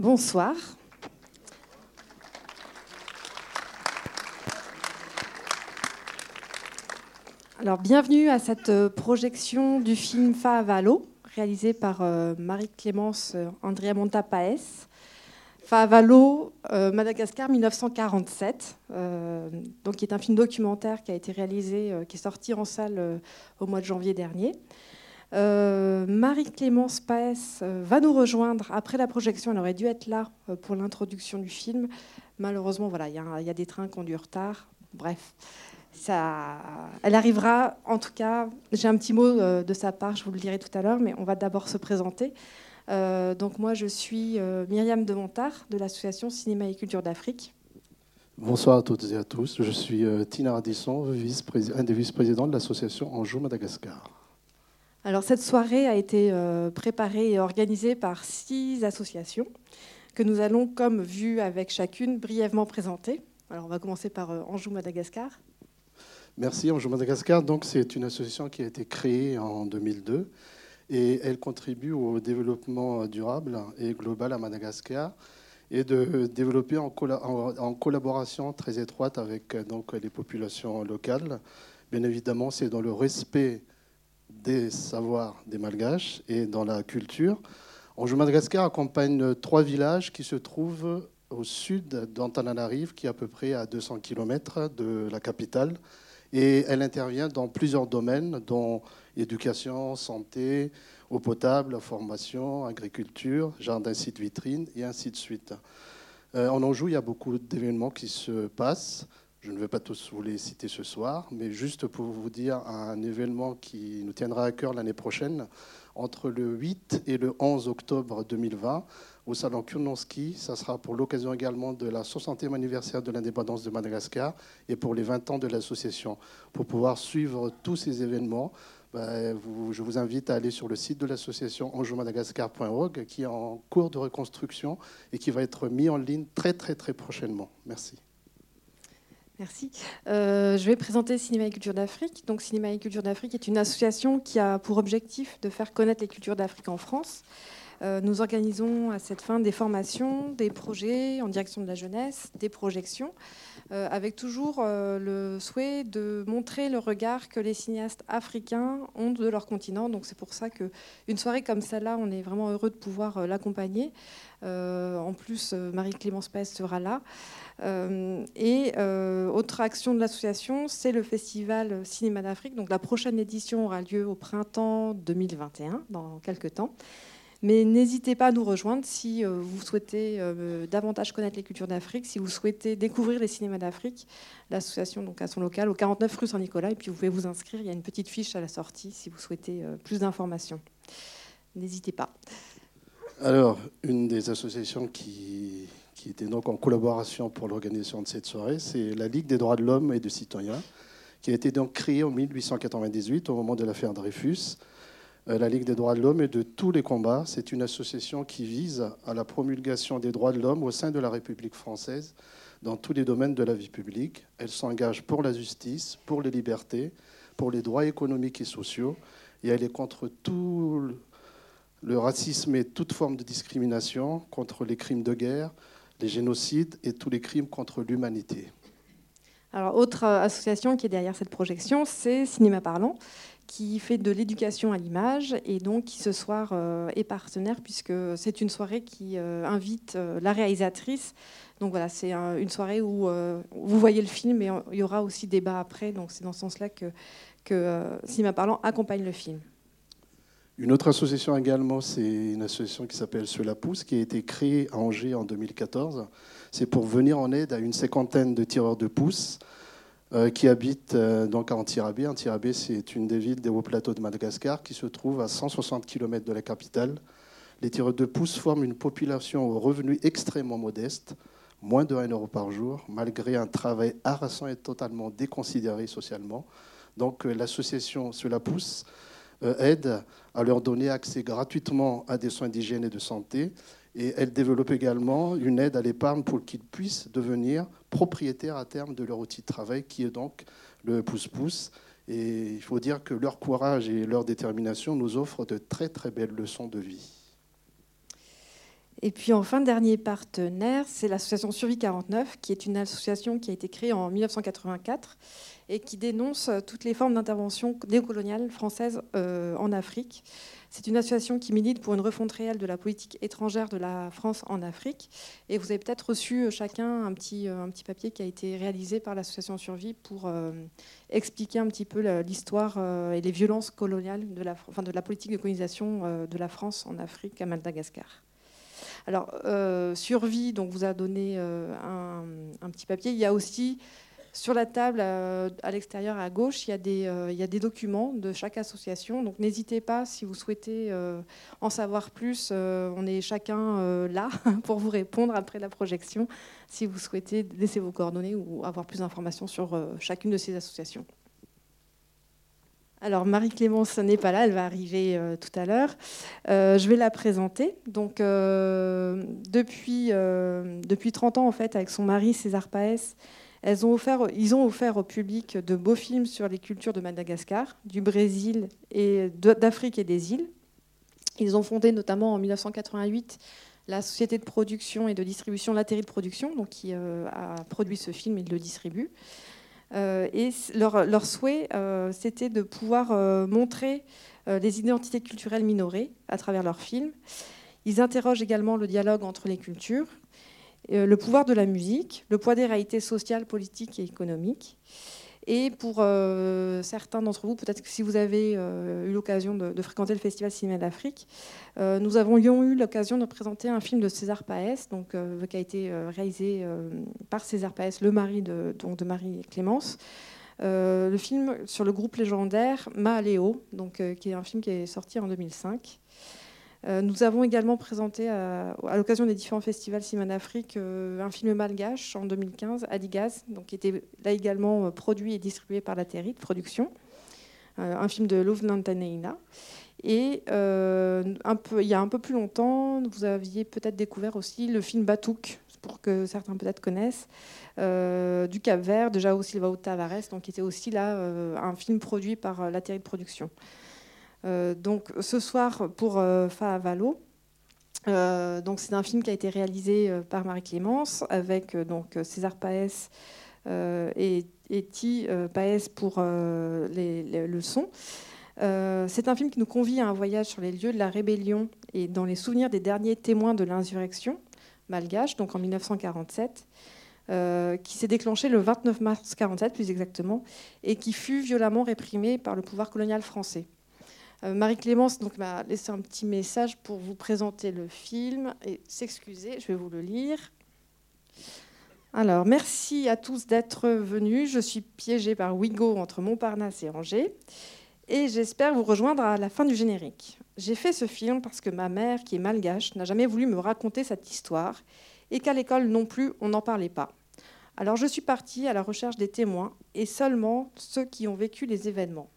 Bonsoir. Alors, bienvenue à cette euh, projection du film Faavalo, réalisé par euh, Marie-Clémence euh, Andrea Monta Paes. Faavalo, Madagascar 1947, donc qui est un film documentaire qui a été réalisé, qui est sorti en salle au mois de janvier dernier. Marie-Clémence Paes va nous rejoindre après la projection. Elle aurait dû être là pour l'introduction du film. Malheureusement, voilà, il y, a des trains qui ont du retard. Bref, ça, elle arrivera, en tout cas, j'ai un petit mot euh, de sa part, je vous le dirai tout à l'heure, mais on va d'abord se présenter. Euh, donc moi, je suis euh, Myriam de Montard de l'association Cinéma et Culture d'Afrique. Bonsoir à toutes et à tous. Je suis Tina Radisson, un des vice-présidents de l'association Anjou Madagascar. Alors cette soirée a été préparée et organisée par six associations que nous allons, comme vu avec chacune, brièvement présenter. Alors on va commencer par Anjou Madagascar. Merci. Anjou Madagascar, donc, c'est une association qui a été créée en 2002 et elle contribue au développement durable et global à Madagascar et de développer en, collaboration très étroite avec donc, les populations locales. Bien évidemment, c'est dans le respect des savoirs des Malgaches et dans la culture. Anjou Madagascar accompagne trois villages qui se trouvent au sud d'Antananarive, qui est à peu près à 200 km de la capitale, et elle intervient dans plusieurs domaines, dont éducation, santé, eau potable, formation, agriculture, jardin site vitrine et ainsi de suite. Euh, en Anjou, il y a beaucoup d'événements qui se passent. Je ne vais pas tous vous les citer ce soir, mais juste pour vous dire un événement qui nous tiendra à cœur l'année prochaine, entre le 8 et le 11 octobre 2020, au salon Kurnonski. Ça sera pour l'occasion également de la 60e anniversaire de l'indépendance de Madagascar et pour les 20 ans de l'association. Pour pouvoir suivre tous ces événements, ben, je vous invite à aller sur le site de l'association anjoumadagascar.org qui est en cours de reconstruction et qui va être mis en ligne très très très prochainement. Merci. Merci. Euh, je vais présenter Cinéma et Culture d'Afrique. Donc, Cinéma et Culture d'Afrique est une association qui a pour objectif de faire connaître les cultures d'Afrique en France. Euh, nous organisons à cette fin des formations, des projets en direction de la jeunesse, des projections, euh, avec toujours euh, le souhait de montrer le regard que les cinéastes africains ont de leur continent. Donc c'est pour ça qu'une soirée comme celle-là, on est vraiment heureux de pouvoir l'accompagner. en plus, Marie-Clémence Pes sera là. et autre action de l'association, c'est le festival Cinéma d'Afrique. Donc la prochaine édition aura lieu au printemps 2021, dans quelques temps. Mais n'hésitez pas à nous rejoindre si euh, vous souhaitez euh, davantage connaître les cultures d'Afrique, si vous souhaitez découvrir les cinémas d'Afrique. L'association donc, a son local au 49 rue Saint-Nicolas et puis vous pouvez vous inscrire. Il y a une petite fiche à la sortie si vous souhaitez euh, plus d'informations. N'hésitez pas. Alors, une des associations qui, était donc en collaboration pour l'organisation de cette soirée, c'est la Ligue des droits de l'homme et des citoyens, qui a été donc créée en 1898 au moment de l'affaire Dreyfus la Ligue des droits de l'homme et de tous les combats. C'est une association qui vise à la promulgation des droits de l'homme au sein de la République française dans tous les domaines de la vie publique. Elle s'engage pour la justice, pour les libertés, pour les droits économiques et sociaux, et elle est contre tout le racisme et toute forme de discrimination, contre les crimes de guerre, les génocides et tous les crimes contre l'humanité. Alors, autre association qui est derrière cette projection, c'est Cinéma Parlant, qui fait de l'éducation à l'image et donc qui ce soir euh, est partenaire puisque c'est une soirée qui euh, invite euh, la réalisatrice. Donc voilà, c'est une soirée où vous voyez le film et il y aura aussi débat après. Donc c'est dans ce sens-là que Cinéma Parlant accompagne le film. Une autre association également, c'est une association qui s'appelle Cela pousse, qui a été créée à Angers en 2014. C'est pour venir en aide à une cinquantaine de tireurs de pouces euh, qui habitent euh, donc à Antirabé. Antirabé, c'est une des villes des hauts plateaux de Madagascar qui se trouve à 160 km de la capitale. Les tireurs de pouces forment une population aux revenus extrêmement modestes, moins de 1 euro par jour, malgré un travail harassant et totalement déconsidéré socialement. Donc euh, l'association Cela pousse aide à leur donner accès gratuitement à des soins d'hygiène et de santé et elle développe également une aide à l'épargne pour qu'ils puissent devenir propriétaires à terme de leur outil de travail, qui est donc le pouce-pouce. Et il faut dire que leur courage et leur détermination nous offrent de très très belles leçons de vie. Et puis enfin, dernier partenaire, c'est l'association Survie 49, qui est une association qui a été créée en 1984 et qui dénonce toutes les formes d'intervention néocoloniale française euh, en Afrique. C'est une association qui milite pour une refonte réelle de la politique étrangère de la France en Afrique. Et vous avez peut-être reçu euh, chacun un petit, euh, un petit papier qui a été réalisé par l'association Survie pour expliquer un petit peu l'histoire et les violences coloniales de la politique de colonisation de la France en Afrique à Madagascar. Alors, Survie, donc, vous a donné un, un, petit papier. Il y a aussi sur la table, euh, à l'extérieur, à gauche, il y, a des, euh, documents de chaque association. Donc n'hésitez pas, si vous souhaitez euh, en savoir plus, on est chacun là pour vous répondre après la projection, si vous souhaitez laisser vos coordonnées ou avoir plus d'informations sur chacune de ces associations. Alors Marie-Clémence n'est pas là, elle va arriver tout à l'heure. je vais la présenter. Donc depuis, depuis 30 ans, en fait, avec son mari César Paès, ont offert, ils ont offert au public de beaux films sur les cultures de Madagascar, du Brésil et d'Afrique et des îles. Ils ont fondé notamment en 1988 la société de production et de distribution Latérie de Production, donc qui euh, a produit ce film et le distribue. Euh, et leur, souhait, euh, c'était de pouvoir montrer les identités culturelles minorées à travers leurs films. Ils interrogent également le dialogue entre les cultures, euh, le pouvoir de la musique, le poids des réalités sociales, politiques et économiques. Et pour euh, certains d'entre vous, peut-être que si vous avez euh, eu l'occasion de, fréquenter le Festival Cinéma d'Afrique, nous avons eu l'occasion de présenter un film de César Paès, donc, qui a été réalisé par César Paès, le mari de, donc, de Marie Clémence. le film sur le groupe légendaire Maaléo, donc, qui est un film qui est sorti en 2005. Euh, nous avons également présenté à, l'occasion des différents festivals Simon Afrique euh, un film malgache en 2015, Adigaz, donc, qui était là également euh, produit et distribué par la Terry de production, un film de Love Nantaneina. Et il y a un peu plus longtemps, vous aviez peut-être découvert aussi le film Batouk, pour que certains peut-être connaissent, du Cap Vert, de Jao Silvao Tavares, donc qui était aussi là un film produit par la Terry de production. Euh, donc ce soir pour euh, Faavalo. Euh, donc c'est un film qui a été réalisé par Marie-Clémence avec donc César Paès et, et Ti Paès pour les, le son. c'est un film qui nous convie à un voyage sur les lieux de la rébellion et dans les souvenirs des derniers témoins de l'insurrection malgache, donc en 1947, qui s'est déclenché le 29 mars 1947 plus exactement, et qui fut violemment réprimé par le pouvoir colonial français. Euh, Marie-Clémence m'a laissé un petit message pour vous présenter le film et s'excuser, je vais vous le lire. Alors, merci à tous d'être venus. Je suis piégée par Ouigo entre Montparnasse et Angers et j'espère vous rejoindre à la fin du générique. J'ai fait ce film parce que ma mère, qui est malgache, n'a jamais voulu me raconter cette histoire et qu'à l'école non plus, on n'en parlait pas. Alors je suis partie à la recherche des témoins et seulement ceux qui ont vécu les événements.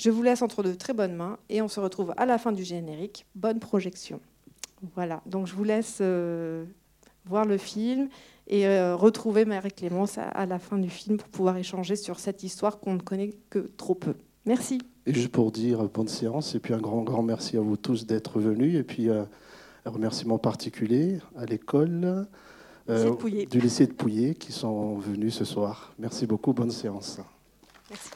Je vous laisse entre de très bonnes mains et on se retrouve à la fin du générique. Bonne projection. Voilà, donc je vous laisse euh, voir le film et euh, retrouver Marie-Clémence à, la fin du film pour pouvoir échanger sur cette histoire qu'on ne connaît que trop peu. Merci. Et juste pour dire bonne séance et puis un grand, grand merci à vous tous d'être venus et puis euh, un remerciement particulier à l'école du lycée de Pouillet qui sont venus ce soir. Merci beaucoup, bonne séance. Merci.